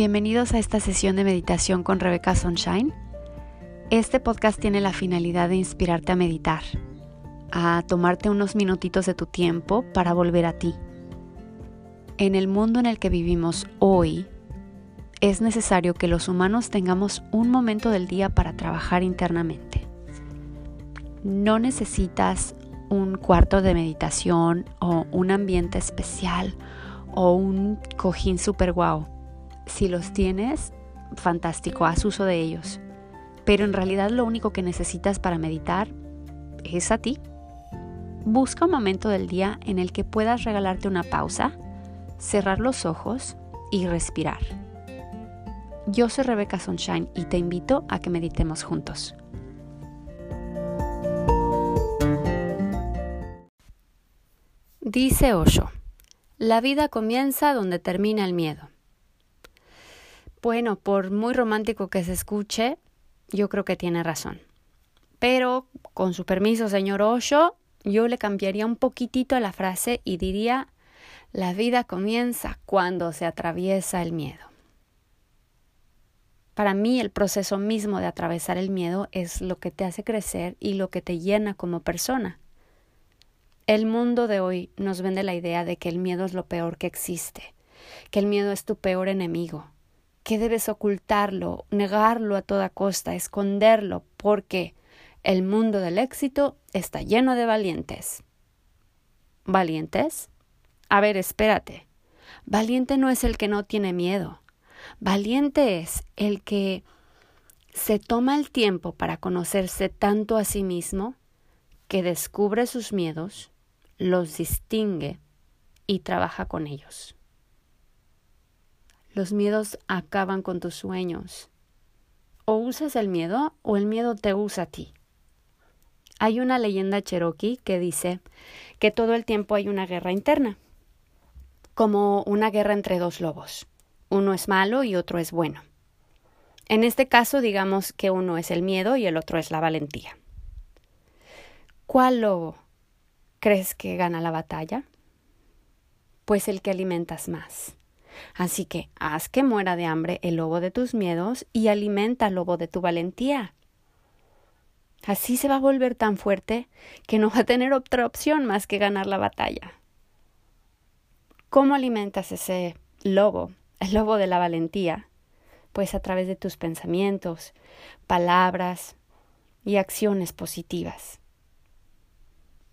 Bienvenidos a esta sesión de meditación con Rebecca Sunshine. Este podcast tiene la finalidad de inspirarte a meditar, a tomarte unos minutitos de tu tiempo para volver a ti. En el mundo en el que vivimos hoy, es necesario que los humanos tengamos un momento del día para trabajar internamente. No necesitas un cuarto de meditación o un ambiente especial o un cojín super guau. Si los tienes, fantástico, haz uso de ellos. Pero en realidad lo único que necesitas para meditar es a ti. Busca un momento del día en el que puedas regalarte una pausa, cerrar los ojos y respirar. Yo soy Rebecca Sunshine y te invito a que meditemos juntos. Dice Osho, la vida comienza donde termina el miedo. Bueno, por muy romántico que se escuche, yo creo que tiene razón. Pero, con su permiso, señor Osho, yo le cambiaría un poquitito la frase y diría, la vida comienza cuando se atraviesa el miedo. Para mí el proceso mismo de atravesar el miedo es lo que te hace crecer y lo que te llena como persona. El mundo de hoy nos vende la idea de que el miedo es lo peor que existe, que el miedo es tu peor enemigo, que debes ocultarlo, negarlo a toda costa, esconderlo, porque el mundo del éxito está lleno de valientes. ¿Valientes? A ver, espérate. Valiente no es el que no tiene miedo. Valiente es el que se toma el tiempo para conocerse tanto a sí mismo que descubre sus miedos, los distingue y trabaja con ellos. Los miedos acaban con tus sueños. O usas el miedo o el miedo te usa a ti. Hay una leyenda cherokee que dice que todo el tiempo hay una guerra interna, como una guerra entre dos lobos. Uno es malo y otro es bueno. En este caso, digamos que uno es el miedo y el otro es la valentía. ¿Cuál lobo crees que gana la batalla? Pues el que alimentas más. Así que haz que muera de hambre el lobo de tus miedos y alimenta al lobo de tu valentía. Así se va a volver tan fuerte que no va a tener otra opción más que ganar la batalla. ¿Cómo alimentas ese lobo, el lobo de la valentía? Pues a través de tus pensamientos, palabras y acciones positivas.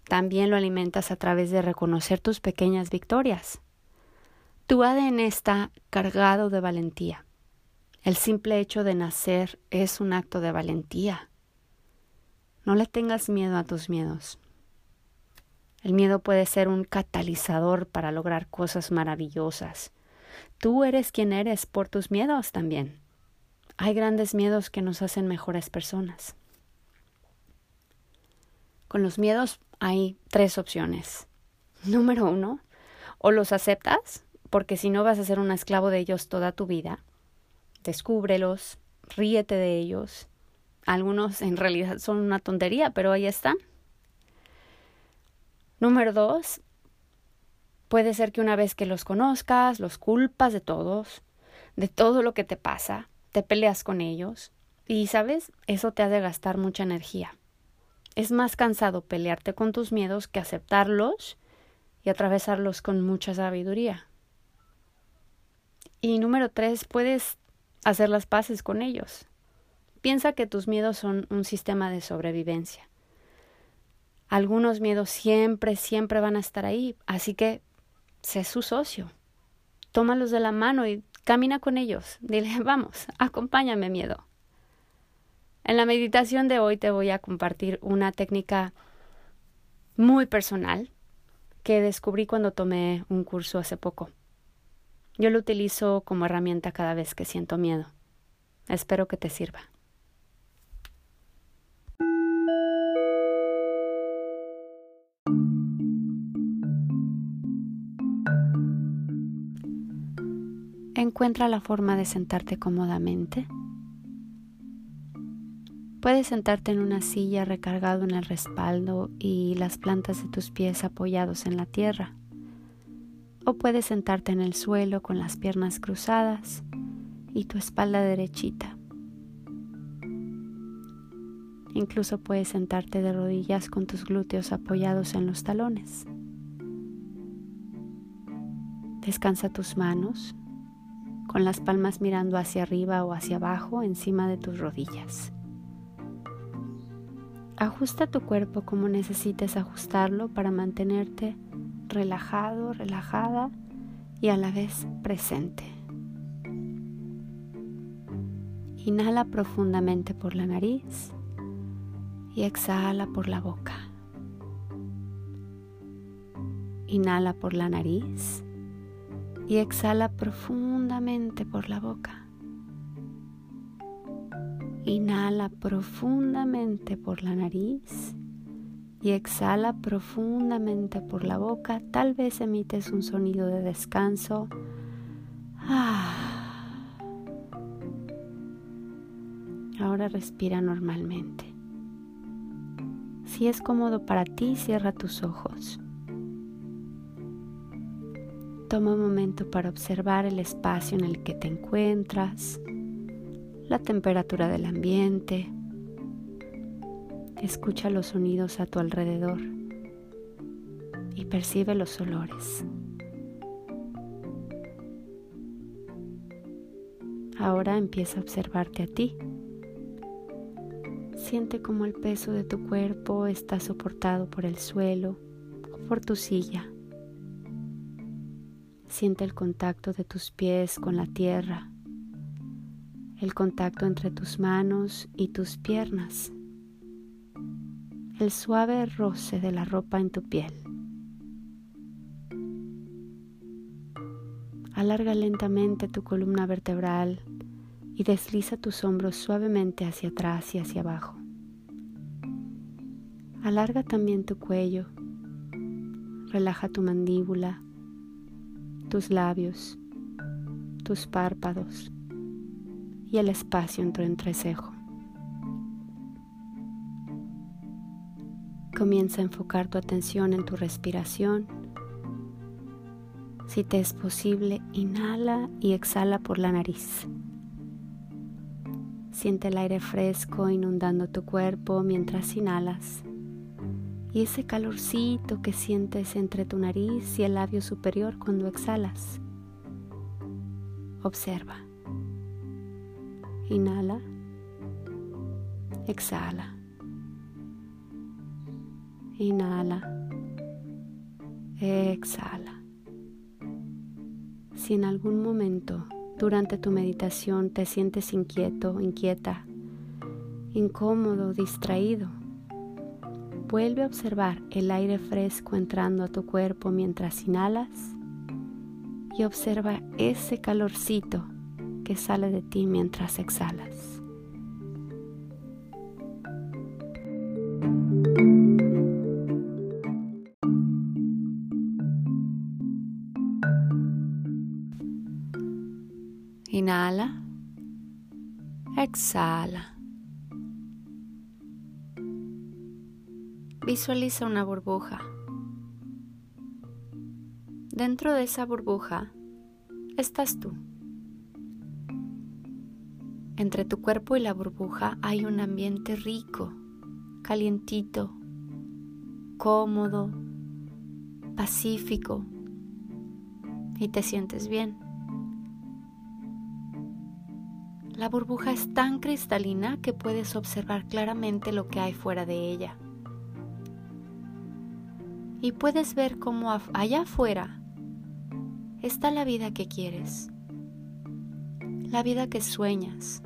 También lo alimentas a través de reconocer tus pequeñas victorias. Tu ADN está cargado de valentía. El simple hecho de nacer es un acto de valentía. No le tengas miedo a tus miedos. El miedo puede ser un catalizador para lograr cosas maravillosas. Tú eres quien eres por tus miedos también. Hay grandes miedos que nos hacen mejores personas. Con los miedos hay tres opciones. Número uno, o los aceptas porque si no vas a ser un esclavo de ellos toda tu vida. Descúbrelos, ríete de ellos. Algunos en realidad son una tontería, pero ahí están. Número dos, puede ser que una vez que los conozcas, los culpas de todos, de todo lo que te pasa, te peleas con ellos y, ¿sabes? Eso te hace gastar mucha energía. Es más cansado pelearte con tus miedos que aceptarlos y atravesarlos con mucha sabiduría. Y número tres, puedes hacer las paces con ellos. Piensa que tus miedos son un sistema de sobrevivencia. Algunos miedos siempre, siempre van a estar ahí, así que sé su socio. Tómalos de la mano y camina con ellos. Dile, vamos, acompáñame miedo. En la meditación de hoy te voy a compartir una técnica muy personal que descubrí cuando tomé un curso hace poco. Yo lo utilizo como herramienta cada vez que siento miedo. Espero que te sirva. Encuentra la forma de sentarte cómodamente. Puedes sentarte en una silla recargado en el respaldo y las plantas de tus pies apoyados en la tierra o puedes sentarte en el suelo con las piernas cruzadas y tu espalda derechita. Incluso puedes sentarte de rodillas con tus glúteos apoyados en los talones. Descansa tus manos con las palmas mirando hacia arriba o hacia abajo encima de tus rodillas. Ajusta tu cuerpo como necesites ajustarlo para mantenerte relajado, relajada y a la vez presente. Inhala profundamente por la nariz y exhala por la boca. Inhala por la nariz y exhala profundamente por la boca. Inhala profundamente por la nariz y exhala profundamente por la boca. Tal vez emites un sonido de descanso. Ah. Ahora respira normalmente. Si es cómodo para ti, cierra tus ojos. Toma un momento para observar el espacio en el que te encuentras, la temperatura del ambiente. Escucha los sonidos a tu alrededor y percibe los olores. Ahora empieza a observarte a ti. Siente como el peso de tu cuerpo está soportado por el suelo o por tu silla. Siente el contacto de tus pies con la tierra, el contacto entre tus manos y tus piernas, el suave roce de la ropa en tu piel. Alarga lentamente tu columna vertebral y desliza tus hombros suavemente hacia atrás y hacia abajo. Alarga también tu cuello. Relaja tu mandíbula tus labios, tus párpados y el espacio en tu entrecejo. Comienza a enfocar tu atención en tu respiración. Si te es posible, inhala y exhala por la nariz. Siente el aire fresco inundando tu cuerpo mientras inhalas y ese calorcito que sientes entre tu nariz y el labio superior cuando exhalas. Observa. Inhala. Exhala. Inhala. Exhala. Si en algún momento durante tu meditación te sientes inquieto, inquieta, incómodo, distraído, Vuelve a observar el aire fresco entrando a tu cuerpo mientras inhalas y observa ese calorcito que sale de ti mientras exhalas. Inhala, exhala. Visualiza una burbuja. Dentro de esa burbuja estás tú. Entre tu cuerpo y la burbuja hay un ambiente rico, calientito, cómodo, pacífico y te sientes bien. La burbuja es tan cristalina que puedes observar claramente lo que hay fuera de ella y puedes ver cómo allá afuera está la vida que quieres, la vida que sueñas,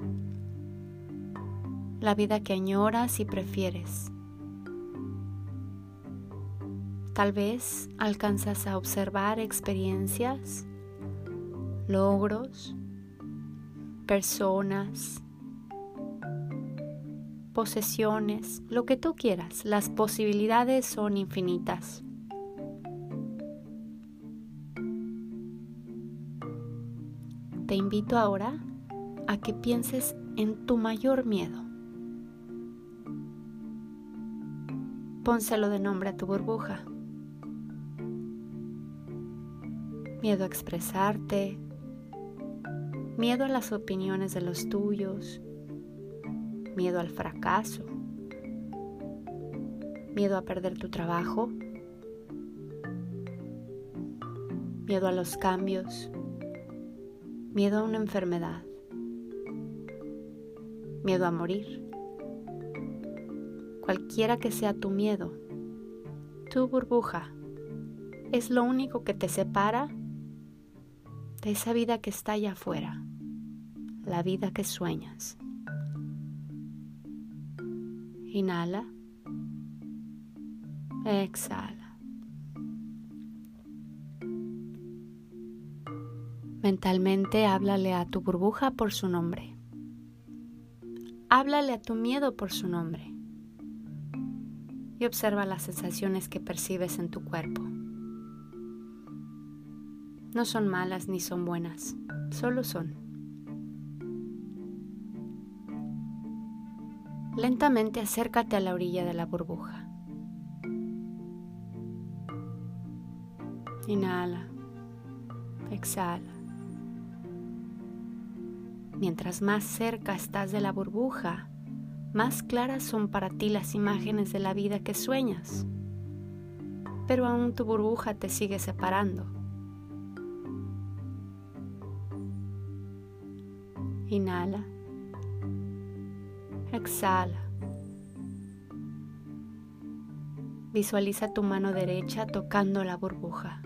la vida que añoras y prefieres. Tal vez alcanzas a observar experiencias, logros, personas, posesiones, lo que tú quieras. Las posibilidades son infinitas. Te invito ahora a que pienses en tu mayor miedo. Pónselo de nombre a tu burbuja. Miedo a expresarte, Miedo a las opiniones de los tuyos, miedo al fracaso, miedo a perder tu trabajo, miedo a los cambios, miedo a una enfermedad, miedo a morir. Cualquiera que sea tu miedo, tu burbuja es lo único que te separa de esa vida que está allá afuera, la vida que sueñas. Inhala. Exhala. Mentalmente háblale a tu burbuja por su nombre. Háblale a tu miedo por su nombre. Y observa las sensaciones que percibes en tu cuerpo. No son malas ni son buenas, solo son. Lentamente acércate a la orilla de la burbuja. Inhala, exhala. Mientras más cerca estás de la burbuja, más claras son para ti las imágenes de la vida que sueñas. Pero aún tu burbuja te sigue separando. Inhala. Exhala. Visualiza tu mano derecha tocando la burbuja.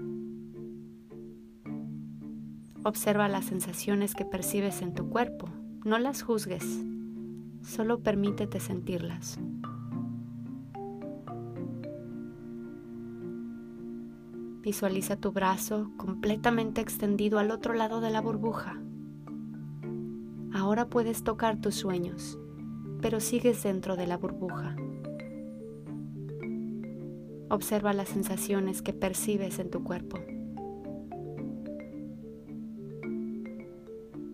Observa las sensaciones que percibes en tu cuerpo. No las juzgues, solo permítete sentirlas. Visualiza tu brazo completamente extendido al otro lado de la burbuja. Ahora puedes tocar tus sueños, pero sigues dentro de la burbuja. Observa las sensaciones que percibes en tu cuerpo.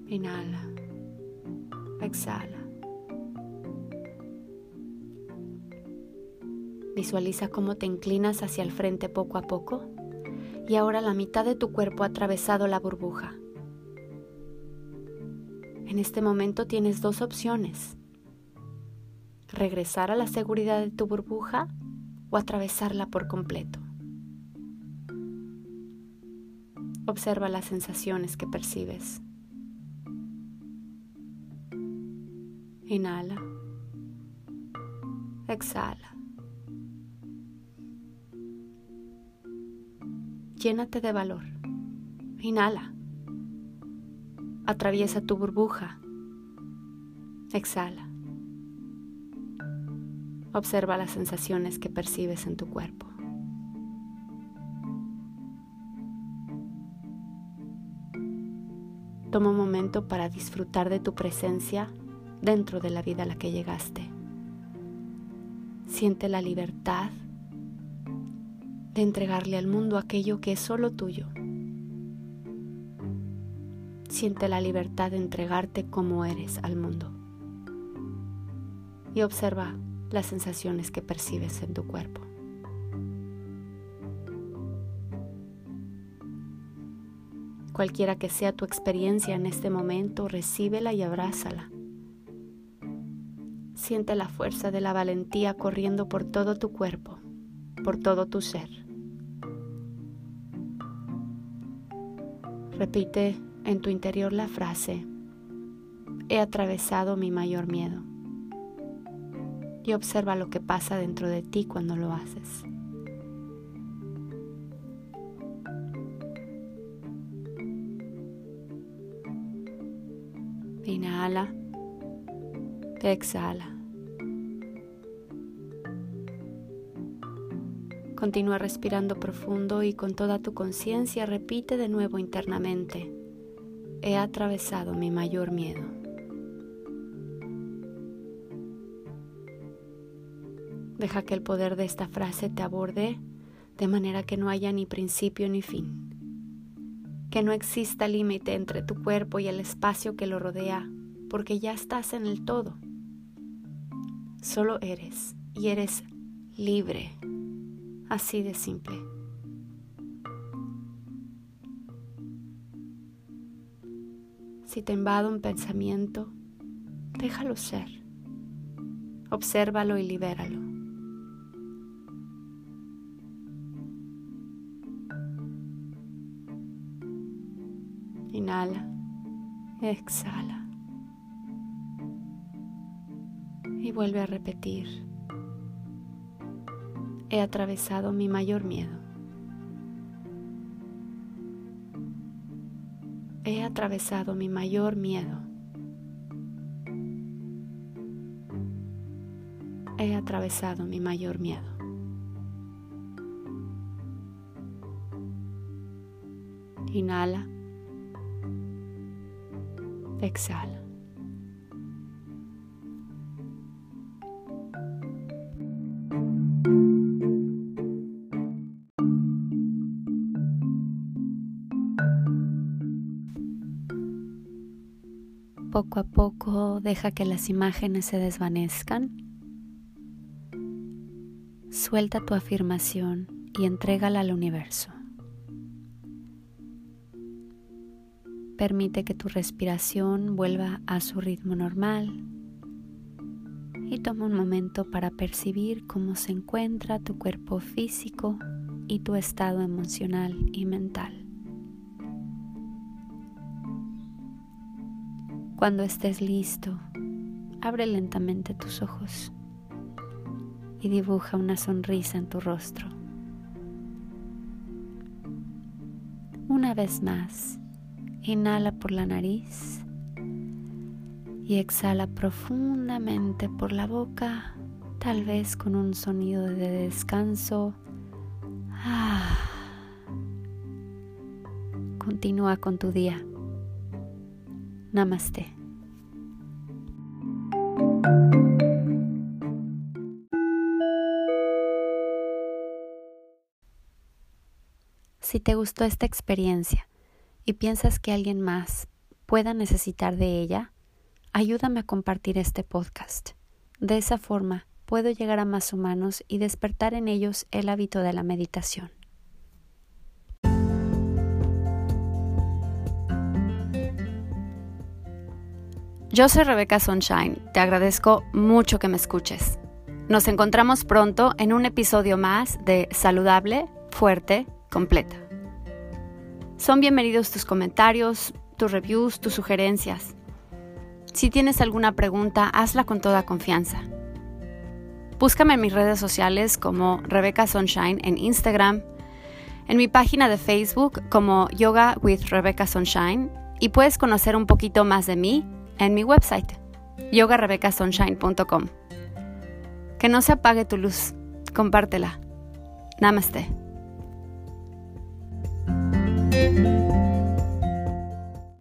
Inhala. Exhala. Visualiza cómo te inclinas hacia el frente poco a poco y ahora la mitad de tu cuerpo ha atravesado la burbuja. En este momento tienes dos opciones. Regresar a la seguridad de tu burbuja o atravesarla por completo. Observa las sensaciones que percibes. Inhala. Exhala. Llénate de valor. Inhala. Atraviesa tu burbuja. Exhala. Observa las sensaciones que percibes en tu cuerpo. Toma un momento para disfrutar de tu presencia dentro de la vida a la que llegaste. Siente la libertad de entregarle al mundo aquello que es solo tuyo siente la libertad de entregarte como eres al mundo. Y observa las sensaciones que percibes en tu cuerpo. Cualquiera que sea tu experiencia en este momento, recíbela y abrázala. Siente la fuerza de la valentía corriendo por todo tu cuerpo, por todo tu ser. Repite en tu interior la frase, he atravesado mi mayor miedo. Y observa lo que pasa dentro de ti cuando lo haces. Inhala, exhala. Continúa respirando profundo y con toda tu conciencia repite de nuevo internamente he atravesado mi mayor miedo. Deja que el poder de esta frase te aborde de manera que no haya ni principio ni fin. Que no exista límite entre tu cuerpo y el espacio que lo rodea, porque ya estás en el todo. Solo eres y eres libre. Así de simple. Si te invado un pensamiento, déjalo ser. Obsérvalo y libéralo. Exhala. Y vuelve a repetir. He atravesado mi mayor miedo. He atravesado mi mayor miedo. He atravesado mi mayor miedo. Inhala. Exhala. Poco a poco deja que las imágenes se desvanezcan. Suelta tu afirmación y entrégala al universo. Permite que tu respiración vuelva a su ritmo normal y toma un momento para percibir cómo se encuentra tu cuerpo físico y tu estado emocional y mental. Cuando estés listo, abre lentamente tus ojos y dibuja una sonrisa en tu rostro. Una vez más, Inhala por la nariz y exhala profundamente por la boca, tal vez con un sonido de descanso. Ah. Continúa con tu día. Namaste. Si te gustó esta experiencia, y piensas que alguien más pueda necesitar de ella, ayúdame a compartir este podcast. De esa forma puedo llegar a más humanos y despertar en ellos el hábito de la meditación. Yo soy Rebeca Sunshine, te agradezco mucho que me escuches. Nos encontramos pronto en un episodio más de Saludable, Fuerte, Completa. Son bienvenidos tus comentarios, tus reviews, tus sugerencias. Si tienes alguna pregunta, hazla con toda confianza. Búscame en mis redes sociales como Rebecca Sunshine en Instagram, en mi página de Facebook como Yoga with Rebecca Sunshine y puedes conocer un poquito más de mí en mi website yogarebeccasunshine.com. Que no se apague tu luz, compártela. Namaste. Música